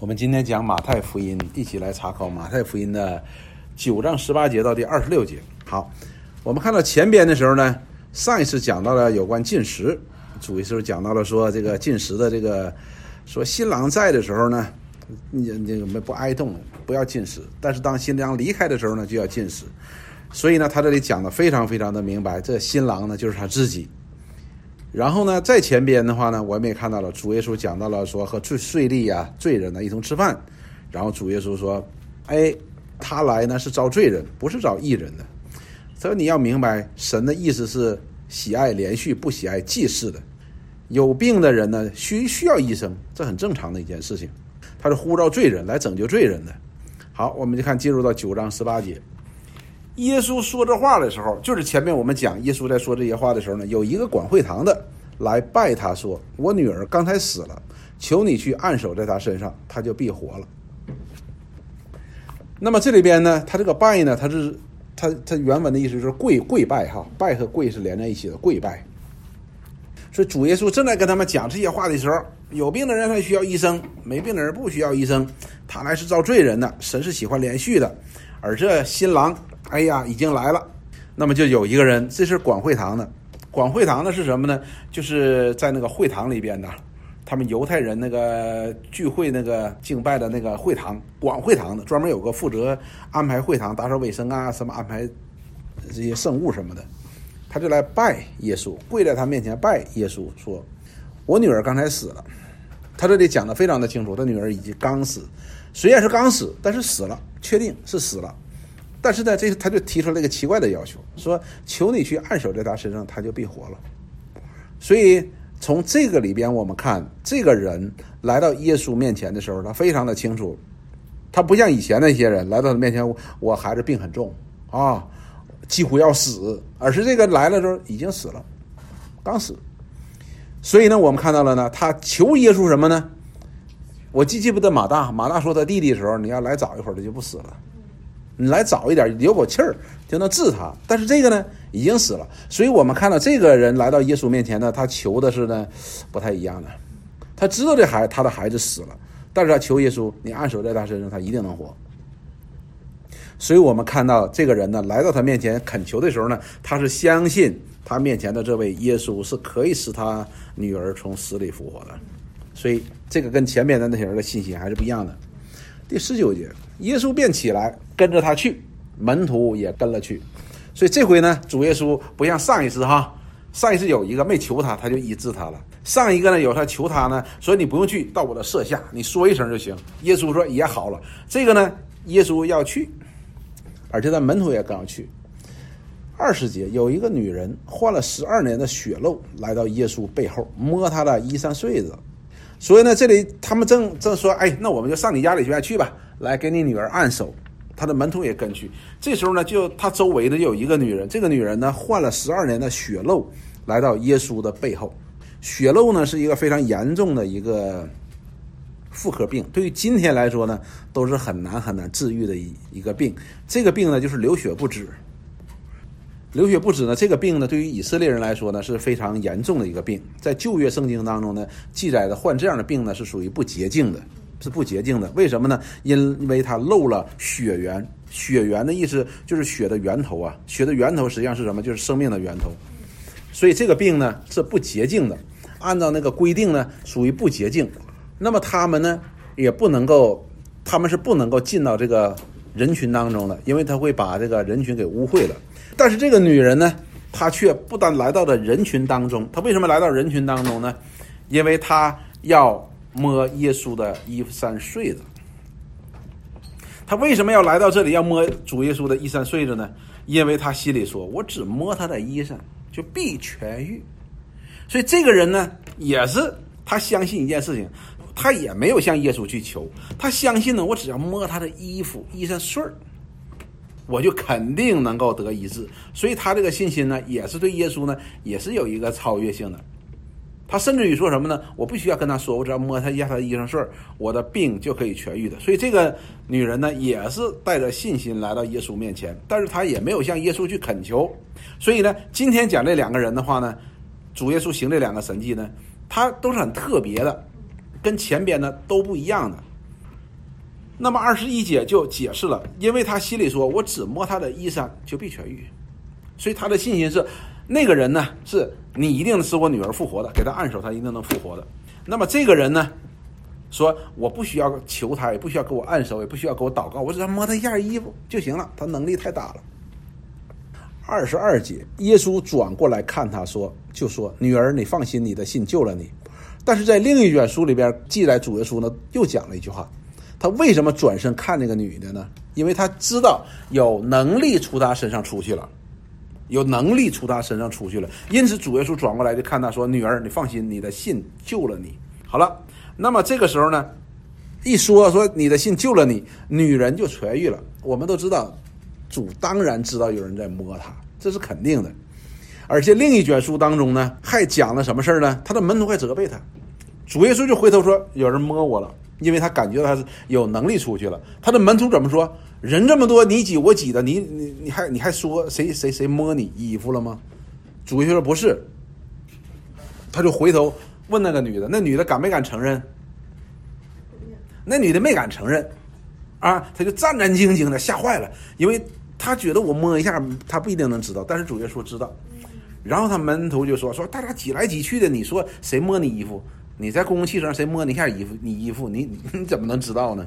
我们今天讲马太福音，一起来查考马太福音的九章十八节到第二十六节。好，我们看到前边的时候呢，上一次讲到了有关进食，主耶稣讲到了说这个进食的这个，说新郎在的时候呢，你你们不挨冻，不要进食；但是当新郎离开的时候呢，就要进食。所以呢，他这里讲的非常非常的明白，这新郎呢就是他自己。然后呢，在前边的话呢，我们也看到了主耶稣讲到了说和罪税吏啊、罪人呢一同吃饭。然后主耶稣说：“哎，他来呢是招罪人，不是招义人的。”所以你要明白，神的意思是喜爱连续，不喜爱祭祀的。有病的人呢，需需要医生，这很正常的一件事情。他是呼召罪人来拯救罪人的。好，我们就看进入到九章十八节。耶稣说这话的时候，就是前面我们讲耶稣在说这些话的时候呢，有一个管会堂的来拜他说：“我女儿刚才死了，求你去按手在她身上，她就必活了。”那么这里边呢，他这个拜呢，他是他他原文的意思是跪跪拜哈，拜和跪是连在一起的跪拜。所以主耶稣正在跟他们讲这些话的时候，有病的人他需要医生，没病的人不需要医生，他来是遭罪人的，神是喜欢连续的，而这新郎。哎呀，已经来了，那么就有一个人，这是管会堂的。管会堂的是什么呢？就是在那个会堂里边的，他们犹太人那个聚会、那个敬拜的那个会堂，管会堂的，专门有个负责安排会堂、打扫卫生啊，什么安排这些圣物什么的。他就来拜耶稣，跪在他面前拜耶稣，说：“我女儿刚才死了。”他这里讲的非常的清楚，他女儿已经刚死，虽然是刚死，但是死了，确定是死了。但是呢，这他就提出了一个奇怪的要求，说：“求你去按手在他身上，他就必活了。”所以从这个里边，我们看这个人来到耶稣面前的时候，他非常的清楚，他不像以前那些人来到他面前，我孩子病很重啊，几乎要死，而是这个来了之后已经死了，刚死。所以呢，我们看到了呢，他求耶稣什么呢？我记记不得马大，马大说他弟弟的时候，你要来早一会儿，他就不死了。你来早一点，留口气儿就能治他。但是这个呢，已经死了。所以我们看到这个人来到耶稣面前呢，他求的是呢，不太一样的。他知道这孩他的孩子死了，但是他求耶稣，你按手在他身上，他一定能活。所以我们看到这个人呢，来到他面前恳求的时候呢，他是相信他面前的这位耶稣是可以使他女儿从死里复活的。所以这个跟前面的那些人的信心还是不一样的。第十九节，耶稣便起来跟着他去，门徒也跟了去。所以这回呢，主耶稣不像上一次哈，上一次有一个没求他，他就医治他了。上一个呢，有他求他呢，说你不用去到我的舍下，你说一声就行。耶稣说也好了。这个呢，耶稣要去，而且他门徒也跟要去。二十节，有一个女人患了十二年的血漏，来到耶稣背后摸他的衣衫穗子。所以呢，这里他们正正说，哎，那我们就上你家里边去吧，来给你女儿按手。他的门徒也跟去。这时候呢，就他周围的有一个女人，这个女人呢患了十二年的血漏，来到耶稣的背后。血漏呢是一个非常严重的一个妇科病，对于今天来说呢，都是很难很难治愈的一一个病。这个病呢就是流血不止。流血不止呢，这个病呢，对于以色列人来说呢是非常严重的一个病。在旧约圣经当中呢，记载的患这样的病呢是属于不洁净的，是不洁净的。为什么呢？因为它漏了血源。血源的意思就是血的源头啊，血的源头实际上是什么？就是生命的源头。所以这个病呢是不洁净的，按照那个规定呢属于不洁净。那么他们呢也不能够，他们是不能够进到这个人群当中的，因为他会把这个人群给污秽了。但是这个女人呢，她却不但来到了人群当中，她为什么来到人群当中呢？因为她要摸耶稣的衣衫穗子。她为什么要来到这里要摸主耶稣的衣衫穗子？呢？因为她心里说：“我只摸他的衣裳，就必痊愈。”所以这个人呢，也是他相信一件事情，他也没有向耶稣去求，他相信呢，我只要摸他的衣服衣衫穗儿。我就肯定能够得医治，所以他这个信心呢，也是对耶稣呢，也是有一个超越性的。他甚至于说什么呢？我不需要跟他说，我只要摸他一下他的衣裳穗儿，我的病就可以痊愈的。所以这个女人呢，也是带着信心来到耶稣面前，但是她也没有向耶稣去恳求。所以呢，今天讲这两个人的话呢，主耶稣行这两个神迹呢，他都是很特别的，跟前边呢都不一样的。那么二十一节就解释了，因为他心里说：“我只摸他的衣衫，就必痊愈。”所以他的信心是，那个人呢，是你一定是我女儿复活的，给他按手，他一定能复活的。那么这个人呢，说我不需要求他，也不需要给我按手，也不需要给我祷告，我只要摸他一件衣服就行了。他能力太大了。二十二节，耶稣转过来看他说：“就说女儿，你放心，你的信救了你。”但是在另一卷书里边记载，主耶稣呢又讲了一句话。他为什么转身看那个女的呢？因为他知道有能力从他身上出去了，有能力从他身上出去了。因此，主耶稣转过来就看他说：“女儿，你放心，你的信救了你。”好了，那么这个时候呢，一说说你的信救了你，女人就痊愈了。我们都知道，主当然知道有人在摸他，这是肯定的。而且另一卷书当中呢，还讲了什么事儿呢？他的门徒还责备他，主耶稣就回头说：“有人摸我了。”因为他感觉他是有能力出去了，他的门徒怎么说？人这么多，你挤我挤的，你你你还你还说谁谁谁摸你衣服了吗？主耶稣说不是，他就回头问那个女的，那女的敢没敢承认？那女的没敢承认，啊，他就战战兢兢的，吓坏了，因为他觉得我摸一下，他不一定能知道，但是主耶稣知道，然后他门徒就说说大家挤来挤去的，你说谁摸你衣服？你在公共汽车上谁摸你一下衣服，你衣服你 你怎么能知道呢？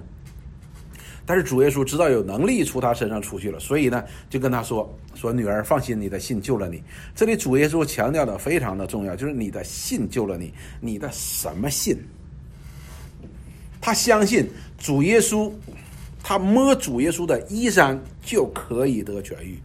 但是主耶稣知道有能力从他身上出去了，所以呢就跟他说说女儿放心，你的信救了你。这里主耶稣强调的非常的重要，就是你的信救了你。你的什么信？他相信主耶稣，他摸主耶稣的衣衫就可以得痊愈。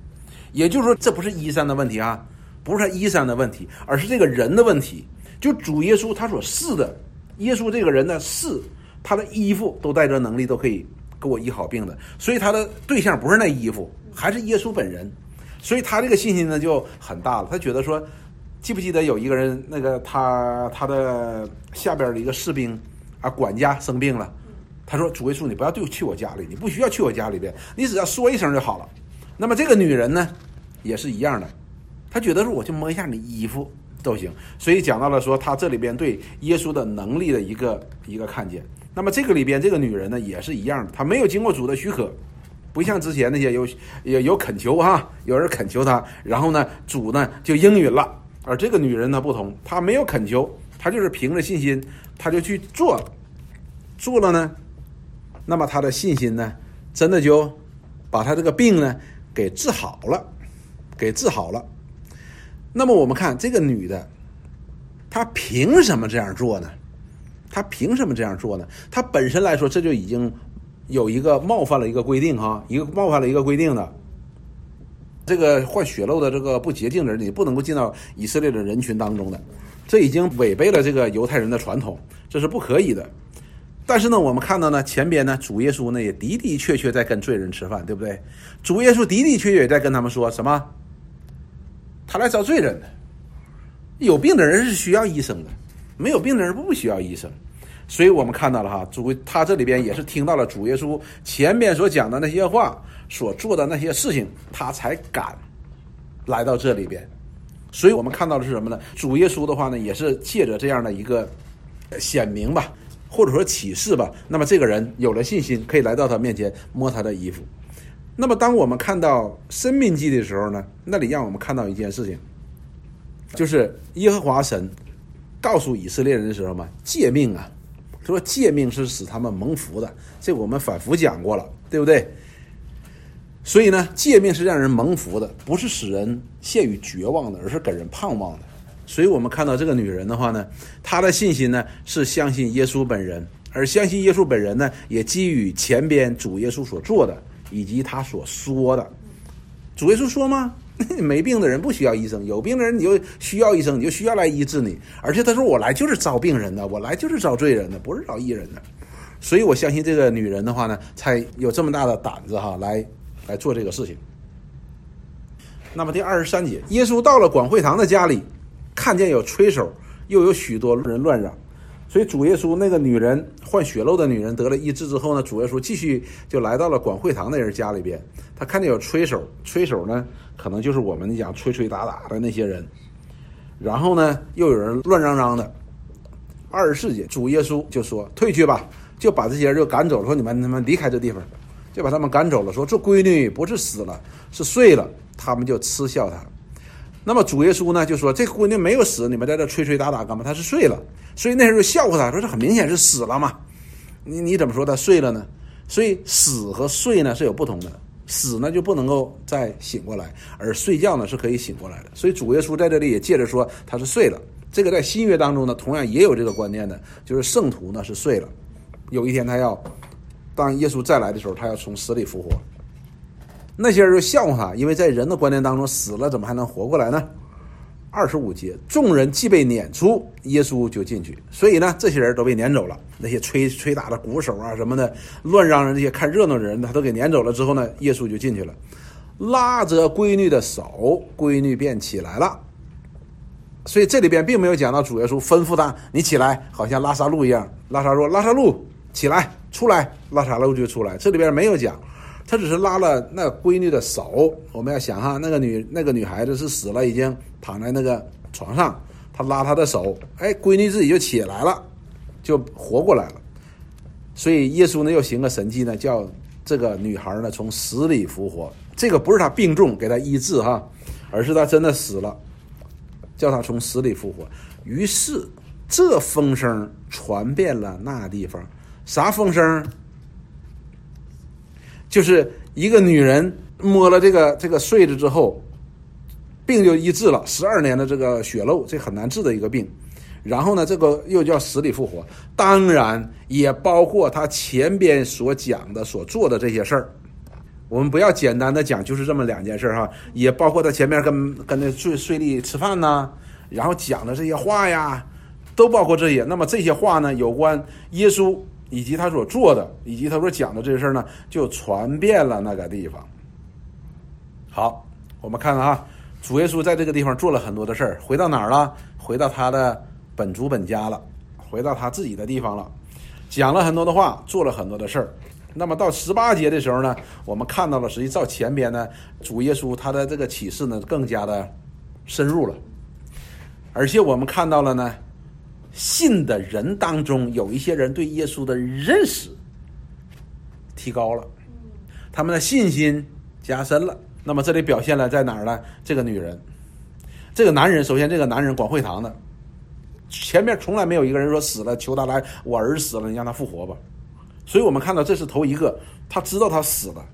也就是说，这不是衣衫的问题啊，不是他衣衫的问题，而是这个人的问题。就主耶稣他所示的，耶稣这个人呢，是他的衣服都带着能力，都可以给我医好病的。所以他的对象不是那衣服，还是耶稣本人。所以他这个信心呢就很大了。他觉得说，记不记得有一个人，那个他他的下边的一个士兵啊，管家生病了，他说主耶稣，你不要对去我家里，你不需要去我家里边，你只要说一声就好了。那么这个女人呢，也是一样的，她觉得说我就摸一下你衣服。都行，所以讲到了说他这里边对耶稣的能力的一个一个看见。那么这个里边这个女人呢也是一样的，她没有经过主的许可，不像之前那些有有有恳求哈，有人恳求她，然后呢主呢就应允了。而这个女人呢不同，她没有恳求，她就是凭着信心，她就去做了，做了呢，那么她的信心呢，真的就把她这个病呢给治好了，给治好了。那么我们看这个女的，她凭什么这样做呢？她凭什么这样做呢？她本身来说，这就已经有一个冒犯了一个规定哈，一个冒犯了一个规定的。这个患血漏的这个不洁净的人，你不能够进到以色列的人群当中的，这已经违背了这个犹太人的传统，这是不可以的。但是呢，我们看到呢，前边呢，主耶稣呢也的的确确在跟罪人吃饭，对不对？主耶稣的的确确在跟他们说什么？他来找罪人的，有病的人是需要医生的，没有病的人不需要医生，所以我们看到了哈，主他这里边也是听到了主耶稣前面所讲的那些话，所做的那些事情，他才敢来到这里边，所以我们看到的是什么呢？主耶稣的话呢，也是借着这样的一个显明吧，或者说启示吧，那么这个人有了信心，可以来到他面前摸他的衣服。那么，当我们看到《生命记》的时候呢，那里让我们看到一件事情，就是耶和华神告诉以色列人的时候嘛，诫命啊，他说诫命是使他们蒙福的，这我们反复讲过了，对不对？所以呢，诫命是让人蒙福的，不是使人陷于绝望的，而是给人盼望的。所以我们看到这个女人的话呢，她的信心呢是相信耶稣本人，而相信耶稣本人呢，也基于前边主耶稣所做的。以及他所说的，主耶稣说吗？没病的人不需要医生，有病的人你就需要医生，你就需要来医治你。而且他说我来就是招病人的，我来就是招罪人的，不是招义人的。所以我相信这个女人的话呢，才有这么大的胆子哈，来来做这个事情。那么第二十三节，耶稣到了广会堂的家里，看见有吹手，又有许多人乱嚷。所以主耶稣那个女人患血漏的女人得了医治之后呢，主耶稣继续就来到了管会堂的人家里边，他看见有吹手，吹手呢可能就是我们讲吹吹打打的那些人，然后呢又有人乱嚷嚷的。二十四节，主耶稣就说：“退去吧，就把这些人就赶走了，说你们他妈离开这地方，就把他们赶走了。说这闺女不是死了，是睡了。他们就嗤笑他。那么主耶稣呢就说这闺女没有死，你们在这吹吹打打干嘛？她是睡了。所以那时候就笑话他说这很明显是死了嘛。你你怎么说他睡了呢？所以死和睡呢是有不同的。死呢就不能够再醒过来，而睡觉呢是可以醒过来的。所以主耶稣在这里也借着说他是睡了。这个在新约当中呢，同样也有这个观念的，就是圣徒呢是睡了，有一天他要当耶稣再来的时候，他要从死里复活。那些人就笑话他，因为在人的观念当中，死了怎么还能活过来呢？二十五节，众人既被撵出，耶稣就进去。所以呢，这些人都被撵走了。那些吹吹打的鼓手啊什么的，乱嚷嚷这些看热闹的人，他都给撵走了之后呢，耶稣就进去了，拉着闺女的手，闺女便起来了。所以这里边并没有讲到主耶稣吩咐他你起来，好像拉萨路一样。拉萨路，拉萨路起来，出来，拉萨路就出来。这里边没有讲。他只是拉了那闺女的手，我们要想哈，那个女那个女孩子是死了，已经躺在那个床上，他拉她的手，哎，闺女自己就起来了，就活过来了。所以耶稣呢又行个神迹呢，叫这个女孩呢从死里复活。这个不是她病重给她医治哈，而是她真的死了，叫她从死里复活。于是这风声传遍了那地方，啥风声？就是一个女人摸了这个这个睡子之后，病就医治了。十二年的这个血漏，这很难治的一个病。然后呢，这个又叫死里复活，当然也包括他前边所讲的、所做的这些事儿。我们不要简单的讲，就是这么两件事儿哈，也包括他前面跟跟那睡睡里吃饭呐，然后讲的这些话呀，都包括这些。那么这些话呢，有关耶稣。以及他所做的，以及他所讲的这些事儿呢，就传遍了那个地方。好，我们看看啊，主耶稣在这个地方做了很多的事儿，回到哪儿了？回到他的本族本家了，回到他自己的地方了，讲了很多的话，做了很多的事儿。那么到十八节的时候呢，我们看到了，实际照前边呢，主耶稣他的这个启示呢，更加的深入了，而且我们看到了呢。信的人当中，有一些人对耶稣的认识提高了，他们的信心加深了。那么这里表现了在哪儿呢？这个女人，这个男人，首先这个男人管会堂的，前面从来没有一个人说死了求他来，我儿死了，你让他复活吧。所以我们看到这是头一个，他知道他死了，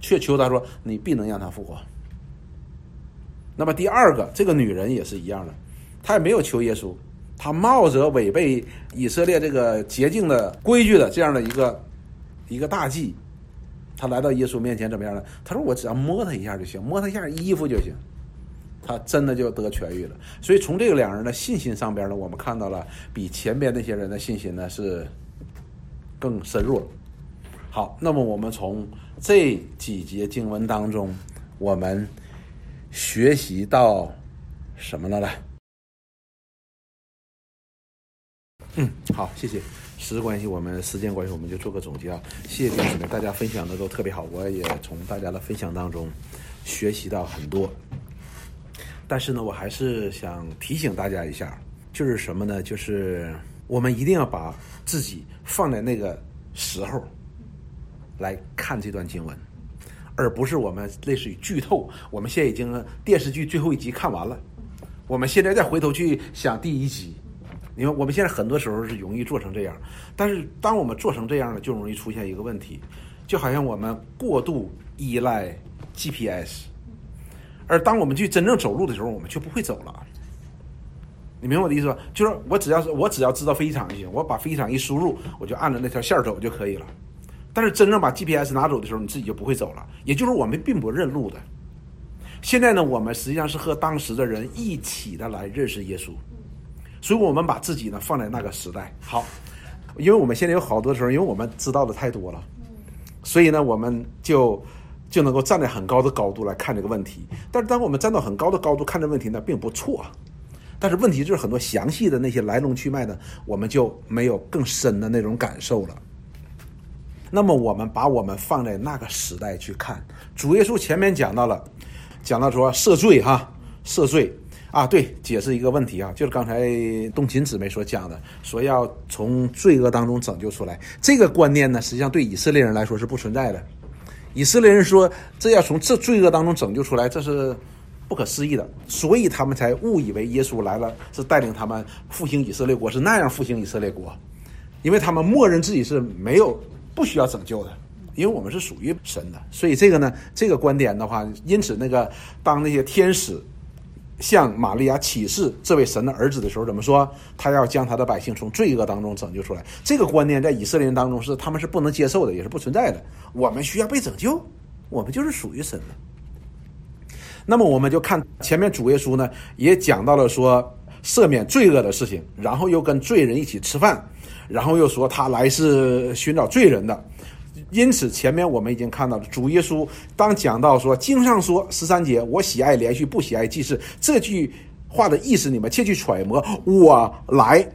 却求他说你必能让他复活。那么第二个，这个女人也是一样的，她也没有求耶稣。他冒着违背以色列这个洁净的规矩的这样的一个一个大忌，他来到耶稣面前怎么样呢？他说：“我只要摸他一下就行，摸他一下衣服就行。”他真的就得痊愈了。所以从这个两人的信心上边呢，我们看到了比前边那些人的信心呢是更深入了。好，那么我们从这几节经文当中，我们学习到什么了呢？嗯，好，谢谢。时间关系，我们时间关系，我们就做个总结。啊。谢谢。弟兄姊妹，大家分享的都特别好，我也从大家的分享当中学习到很多。但是呢，我还是想提醒大家一下，就是什么呢？就是我们一定要把自己放在那个时候来看这段经文，而不是我们类似于剧透。我们现在已经电视剧最后一集看完了，我们现在再回头去想第一集。你看，我们现在很多时候是容易做成这样，但是当我们做成这样了，就容易出现一个问题，就好像我们过度依赖 GPS，而当我们去真正走路的时候，我们却不会走了。你明白我的意思吧？就是我只要是我只要知道飞机场就行，我把飞机场一输入，我就按着那条线走就可以了。但是真正把 GPS 拿走的时候，你自己就不会走了。也就是我们并不认路的。现在呢，我们实际上是和当时的人一起的来认识耶稣。所以我们把自己呢放在那个时代好，因为我们现在有好多时候，因为我们知道的太多了，所以呢，我们就就能够站在很高的高度来看这个问题。但是当我们站到很高的高度看这问题呢，并不错。但是问题就是很多详细的那些来龙去脉呢，我们就没有更深的那种感受了。那么我们把我们放在那个时代去看，主耶稣前面讲到了，讲到说赦罪哈，赦罪。啊，对，解释一个问题啊，就是刚才冬琴姊妹所讲的，说要从罪恶当中拯救出来，这个观念呢，实际上对以色列人来说是不存在的。以色列人说，这要从这罪恶当中拯救出来，这是不可思议的，所以他们才误以为耶稣来了是带领他们复兴以色列国，是那样复兴以色列国，因为他们默认自己是没有不需要拯救的。因为我们是属于神的，所以这个呢，这个观点的话，因此那个当那些天使向玛利亚启示这位神的儿子的时候，怎么说？他要将他的百姓从罪恶当中拯救出来。这个观念在以色列人当中是他们是不能接受的，也是不存在的。我们需要被拯救，我们就是属于神的。那么我们就看前面主耶稣呢，也讲到了说赦免罪恶的事情，然后又跟罪人一起吃饭，然后又说他来是寻找罪人的。因此，前面我们已经看到了，主耶稣当讲到说经上说十三节，我喜爱连续，不喜爱祭祀这句话的意思，你们切去揣摩。我来，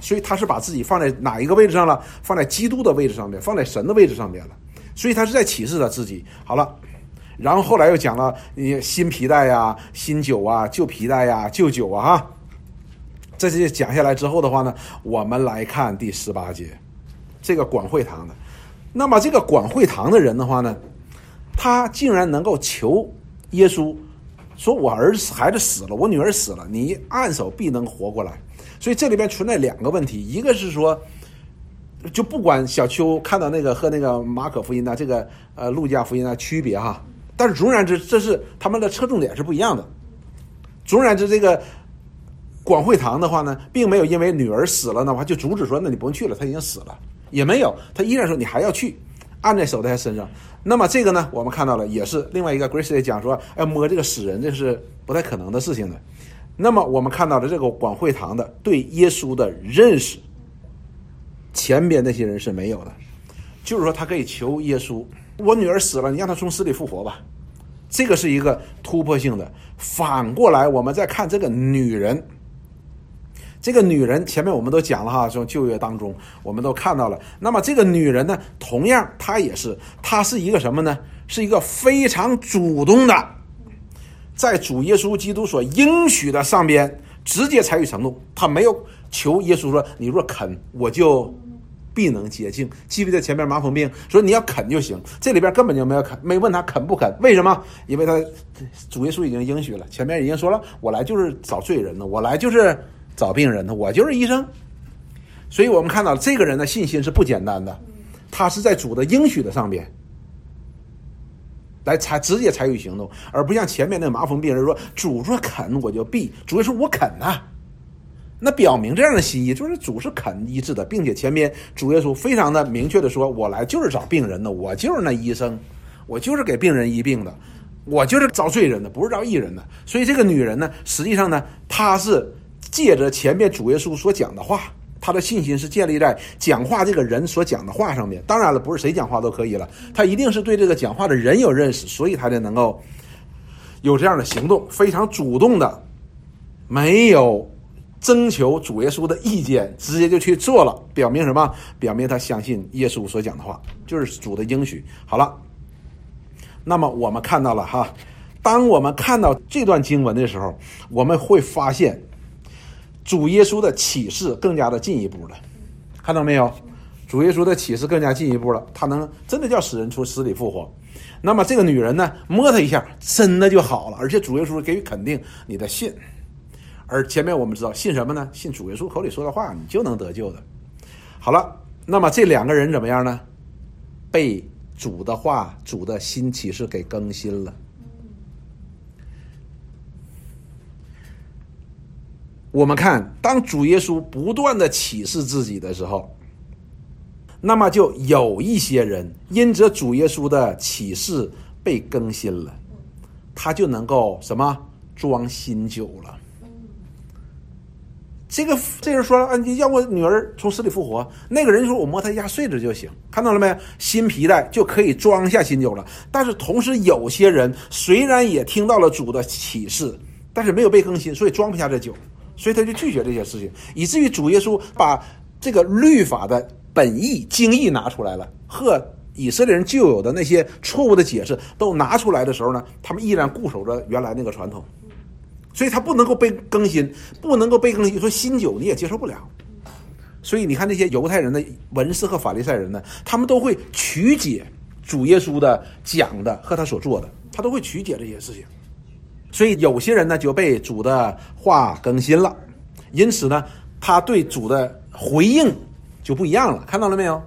所以他是把自己放在哪一个位置上了？放在基督的位置上面，放在神的位置上面了。所以他是在启示他自己。好了，然后后来又讲了你新皮带呀、新酒啊、旧皮带呀、旧酒啊，哈。这些讲下来之后的话呢，我们来看第十八节，这个广会堂的。那么这个管会堂的人的话呢，他竟然能够求耶稣说：“我儿子孩子死了，我女儿死了，你按手必能活过来。”所以这里边存在两个问题，一个是说，就不管小邱看到那个和那个马可福音的这个呃路加福音的区别哈，但是总而言之，这是他们的侧重点是不一样的。总而言之，这个管会堂的话呢，并没有因为女儿死了的话就阻止说：“那你不用去了，他已经死了。”也没有，他依然说你还要去，按在手在他身上。那么这个呢，我们看到了，也是另外一个 Grace 也讲说，要摸这个死人，这是不太可能的事情的。那么我们看到的这个广会堂的对耶稣的认识，前边那些人是没有的。就是说，他可以求耶稣，我女儿死了，你让她从死里复活吧。这个是一个突破性的。反过来，我们再看这个女人。这个女人前面我们都讲了哈，从旧约当中我们都看到了。那么这个女人呢，同样她也是，她是一个什么呢？是一个非常主动的，在主耶稣基督所应许的上边直接采取行动。她没有求耶稣说：“你若肯，我就必能洁净。”记不记得前面麻风病说你要肯就行？这里边根本就没有肯，没问他肯不肯？为什么？因为他主耶稣已经应许了，前面已经说了，我来就是找罪人的，我来就是。找病人的，我就是医生，所以我们看到这个人的信心是不简单的，他是在主的应许的上边来采直接采取行动，而不像前面那麻风病人说主若肯我就必，主说我肯呐，那表明这样的心意就是主是肯医治的，并且前面主耶稣非常的明确的说，我来就是找病人的，我就是那医生，我就是给病人医病的，我就是找罪人的，不是找义人的，所以这个女人呢，实际上呢，她是。借着前面主耶稣所讲的话，他的信心是建立在讲话这个人所讲的话上面。当然了，不是谁讲话都可以了，他一定是对这个讲话的人有认识，所以他才能够有这样的行动，非常主动的，没有征求主耶稣的意见，直接就去做了，表明什么？表明他相信耶稣所讲的话，就是主的应许。好了，那么我们看到了哈，当我们看到这段经文的时候，我们会发现。主耶稣的启示更加的进一步了，看到没有？主耶稣的启示更加进一步了，他能真的叫死人从死里复活。那么这个女人呢，摸他一下，真的就好了。而且主耶稣给予肯定你的信。而前面我们知道信什么呢？信主耶稣口里说的话，你就能得救的。好了，那么这两个人怎么样呢？被主的话、主的新启示给更新了。我们看，当主耶稣不断的启示自己的时候，那么就有一些人因着主耶稣的启示被更新了，他就能够什么装新酒了。这个这人说了啊，你要我女儿从死里复活，那个人说我摸他一下睡着就行，看到了没？新皮带就可以装下新酒了。但是同时，有些人虽然也听到了主的启示，但是没有被更新，所以装不下这酒。所以他就拒绝这些事情，以至于主耶稣把这个律法的本意、经义拿出来了，和以色列人旧有的那些错误的解释都拿出来的时候呢，他们依然固守着原来那个传统。所以它不能够被更新，不能够被更新。说新酒你也接受不了。所以你看那些犹太人的文士和法利赛人呢，他们都会曲解主耶稣的讲的和他所做的，他都会曲解这些事情。所以有些人呢就被主的话更新了，因此呢，他对主的回应就不一样了。看到了没有？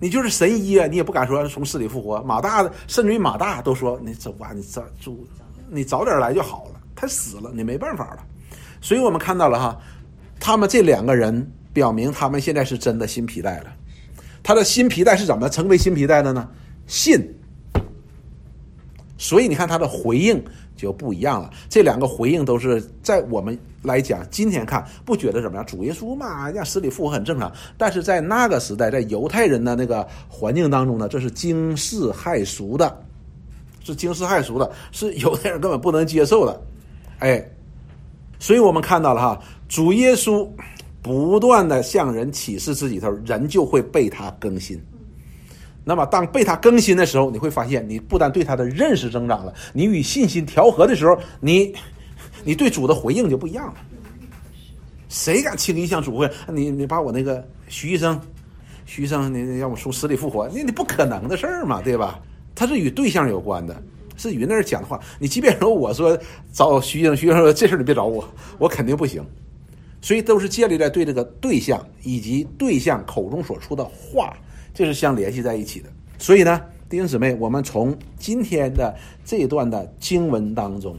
你就是神医啊，你也不敢说从死里复活。马大甚至于马大都说：“你走吧，你早主，你早点来就好了。”他死了，你没办法了。所以我们看到了哈。他们这两个人表明，他们现在是真的新皮带了。他的新皮带是怎么成为新皮带的呢？信。所以你看他的回应就不一样了。这两个回应都是在我们来讲，今天看不觉得怎么样？主耶稣嘛，让死里复活很正常。但是在那个时代，在犹太人的那个环境当中呢，这是惊世骇俗的，是惊世骇俗的，是犹太人根本不能接受的。哎，所以我们看到了哈。主耶稣不断的向人启示自己的时候，人就会被他更新。那么，当被他更新的时候，你会发现，你不但对他的认识增长了，你与信心调和的时候，你你对主的回应就不一样了。谁敢轻易向主会？你你把我那个徐医生，徐医生，你让我从死里复活，那你不可能的事儿嘛，对吧？他是与对象有关的，是与那儿讲的话。你即便说我说找徐医生，徐医生说这事儿你别找我，我肯定不行。所以都是建立在对这个对象以及对象口中所出的话，这是相联系在一起的。所以呢，弟兄姊妹，我们从今天的这一段的经文当中，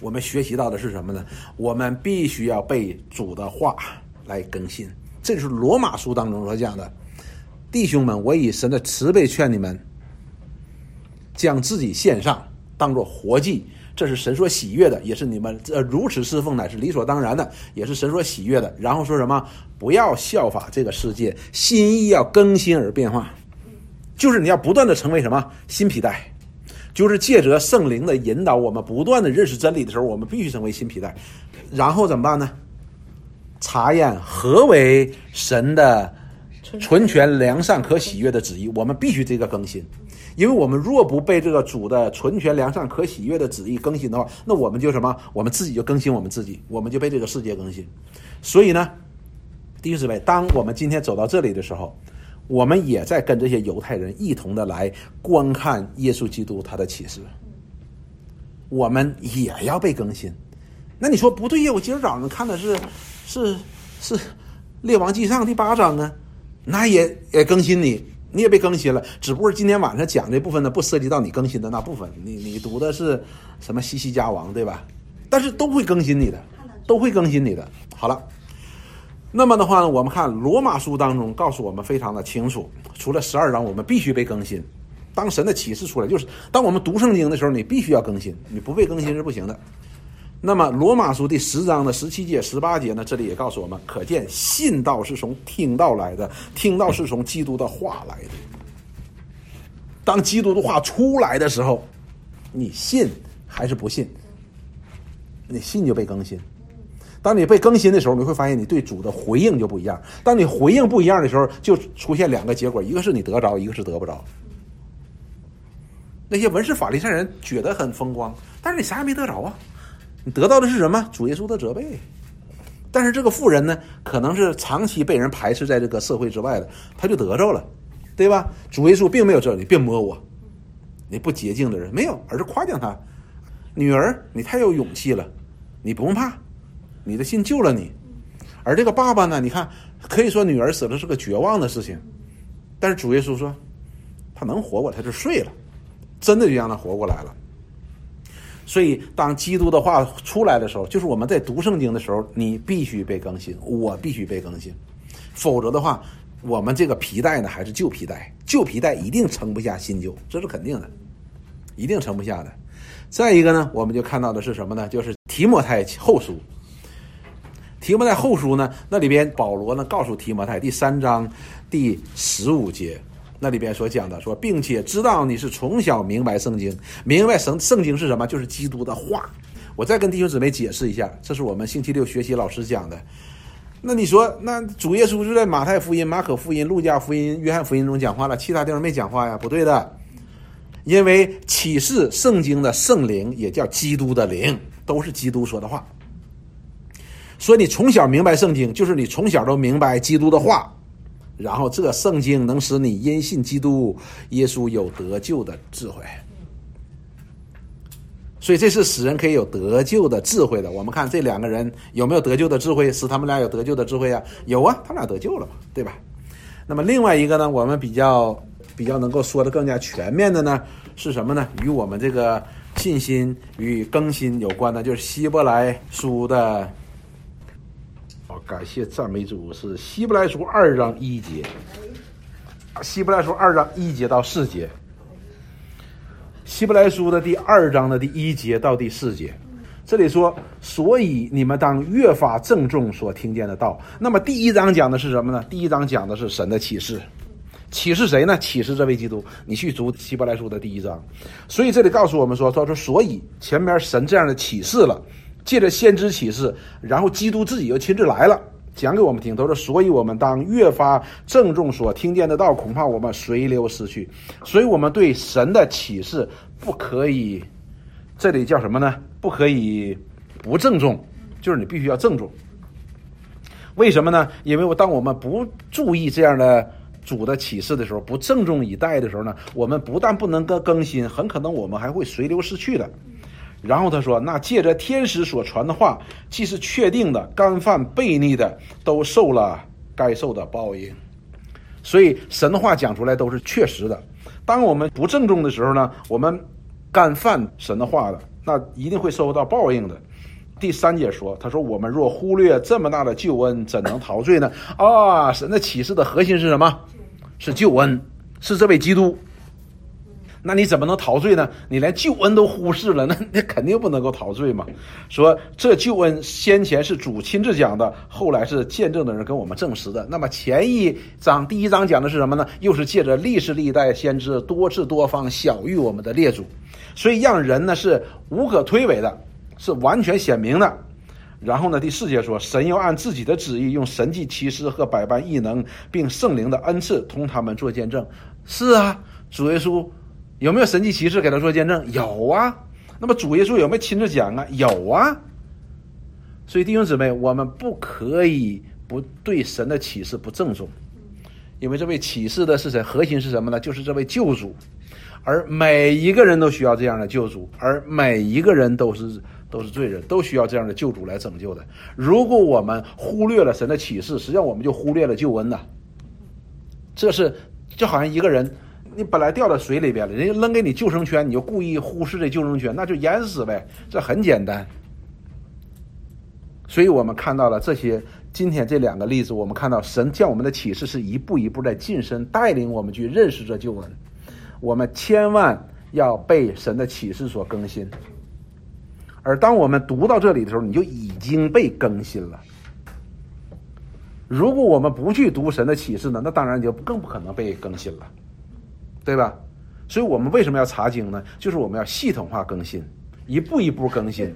我们学习到的是什么呢？我们必须要被主的话来更新。这是罗马书当中所讲的，弟兄们，我以神的慈悲劝你们，将自己献上，当做活祭。这是神所喜悦的，也是你们呃如此侍奉乃是理所当然的，也是神所喜悦的。然后说什么？不要效法这个世界，心意要更新而变化，就是你要不断的成为什么新皮带，就是借着圣灵的引导，我们不断的认识真理的时候，我们必须成为新皮带。然后怎么办呢？查验何为神的纯全良善可喜悦的旨意，我们必须这个更新。因为我们若不被这个主的纯全良善可喜悦的旨意更新的话，那我们就什么？我们自己就更新我们自己，我们就被这个世界更新。所以呢，弟兄姊妹，当我们今天走到这里的时候，我们也在跟这些犹太人一同的来观看耶稣基督他的启示。我们也要被更新。那你说不对呀？我今儿早上看的是是是《列王纪上》第八章啊，那也也更新你。你也被更新了，只不过今天晚上讲这部分呢，不涉及到你更新的那部分。你你读的是什么西西家王，对吧？但是都会更新你的，都会更新你的。好了，那么的话呢，我们看罗马书当中告诉我们非常的清楚，除了十二章，我们必须被更新。当神的启示出来，就是当我们读圣经的时候，你必须要更新，你不被更新是不行的。那么罗马书第十章的十七节、十八节呢？这里也告诉我们，可见信道是从听道来的，听道是从基督的话来的。当基督的话出来的时候，你信还是不信？你信就被更新。当你被更新的时候，你会发现你对主的回应就不一样。当你回应不一样的时候，就出现两个结果：一个是你得着，一个是得不着。那些文士法利赛人觉得很风光，但是你啥也没得着啊。你得到的是什么？主耶稣的责备。但是这个富人呢，可能是长期被人排斥在这个社会之外的，他就得着了，对吧？主耶稣并没有这你别摸我，你不洁净的人没有，而是夸奖他。女儿，你太有勇气了，你不用怕，你的信救了你。而这个爸爸呢，你看，可以说女儿死了是个绝望的事情，但是主耶稣说，他能活过，他就睡了，真的就让他活过来了。所以，当基督的话出来的时候，就是我们在读圣经的时候，你必须被更新，我必须被更新，否则的话，我们这个皮带呢还是旧皮带，旧皮带一定撑不下新旧，这是肯定的，一定撑不下的。再一个呢，我们就看到的是什么呢？就是提摩太后书，提摩太后书呢，那里边保罗呢告诉提摩太第三章第十五节。那里边所讲的说，并且知道你是从小明白圣经，明白圣圣经是什么，就是基督的话。我再跟弟兄姊妹解释一下，这是我们星期六学习老师讲的。那你说，那主耶稣就在马太福音、马可福音、路加福音、约翰福音中讲话了，其他地方没讲话呀？不对的，因为启示圣经的圣灵也叫基督的灵，都是基督说的话。所以你从小明白圣经，就是你从小都明白基督的话，然后这圣经能使你因信基督耶稣有得救的智慧。所以这是使人可以有得救的智慧的。我们看这两个人有没有得救的智慧，使他们俩有得救的智慧啊？有啊，他俩得救了嘛，对吧？那么另外一个呢，我们比较比较能够说的更加全面的呢，是什么呢？与我们这个信心与更新有关的，就是希伯来书的。感谢赞美主，是希伯来书二章一节。希伯来书二章一节到四节。希伯来书的第二章的第一节到第四节，这里说，所以你们当越发郑重所听见的道。那么第一章讲的是什么呢？第一章讲的是神的启示，启示谁呢？启示这位基督。你去读希伯来书的第一章。所以这里告诉我们说，他说，所以前面神这样的启示了。借着先知启示，然后基督自己又亲自来了，讲给我们听。他说：“所以我们当越发郑重所听见的道，恐怕我们随流失去。所以我们对神的启示不可以，这里叫什么呢？不可以不郑重，就是你必须要郑重。为什么呢？因为我当我们不注意这样的主的启示的时候，不郑重以待的时候呢，我们不但不能更更新，很可能我们还会随流失去的。”然后他说：“那借着天使所传的话，既是确定的，干犯悖逆的都受了该受的报应。所以神的话讲出来都是确实的。当我们不郑重的时候呢，我们干犯神的话的，那一定会受到报应的。第三节说，他说：我们若忽略这么大的救恩，怎能陶醉呢？啊，神的启示的核心是什么？是救恩，是这位基督。”那你怎么能陶醉呢？你连救恩都忽视了，那 那肯定不能够陶醉嘛。说这救恩先前是主亲自讲的，后来是见证的人跟我们证实的。那么前一章第一章讲的是什么呢？又是借着历史历代先知多次多方晓谕我们的列祖，所以让人呢是无可推诿的，是完全显明的。然后呢，第四节说，神要按自己的旨意，用神迹奇事和百般异能，并圣灵的恩赐，同他们做见证。是啊，主耶稣。有没有神迹骑士给他做见证？有啊。那么主耶稣有没有亲自讲啊？有啊。所以弟兄姊妹，我们不可以不对神的启示不郑重，因为这位启示的是谁？核心是什么呢？就是这位救主。而每一个人都需要这样的救主，而每一个人都是都是罪人，都需要这样的救主来拯救的。如果我们忽略了神的启示，实际上我们就忽略了救恩呐。这是就好像一个人。你本来掉到水里边了，人家扔给你救生圈，你就故意忽视这救生圈，那就淹死呗。这很简单。所以我们看到了这些今天这两个例子，我们看到神向我们的启示是一步一步在晋升，带领我们去认识这救恩。我们千万要被神的启示所更新。而当我们读到这里的时候，你就已经被更新了。如果我们不去读神的启示呢，那当然就更不可能被更新了。对吧？所以我们为什么要查经呢？就是我们要系统化更新，一步一步更新。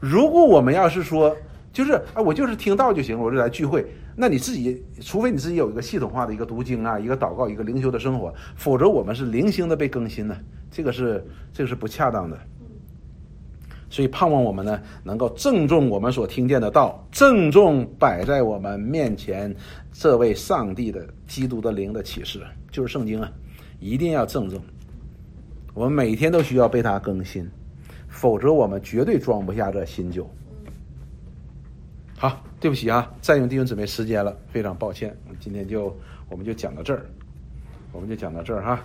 如果我们要是说，就是啊，我就是听到就行了，我就来聚会，那你自己，除非你自己有一个系统化的一个读经啊，一个祷告，一个灵修的生活，否则我们是零星的被更新呢，这个是这个是不恰当的。所以盼望我们呢，能够郑重我们所听见的道，郑重摆在我们面前这位上帝的基督的灵的启示。就是圣经啊，一定要郑重。我们每天都需要被它更新，否则我们绝对装不下这新酒。好，对不起啊，占用弟兄姊妹时间了，非常抱歉。今天就我们就讲到这儿，我们就讲到这儿哈。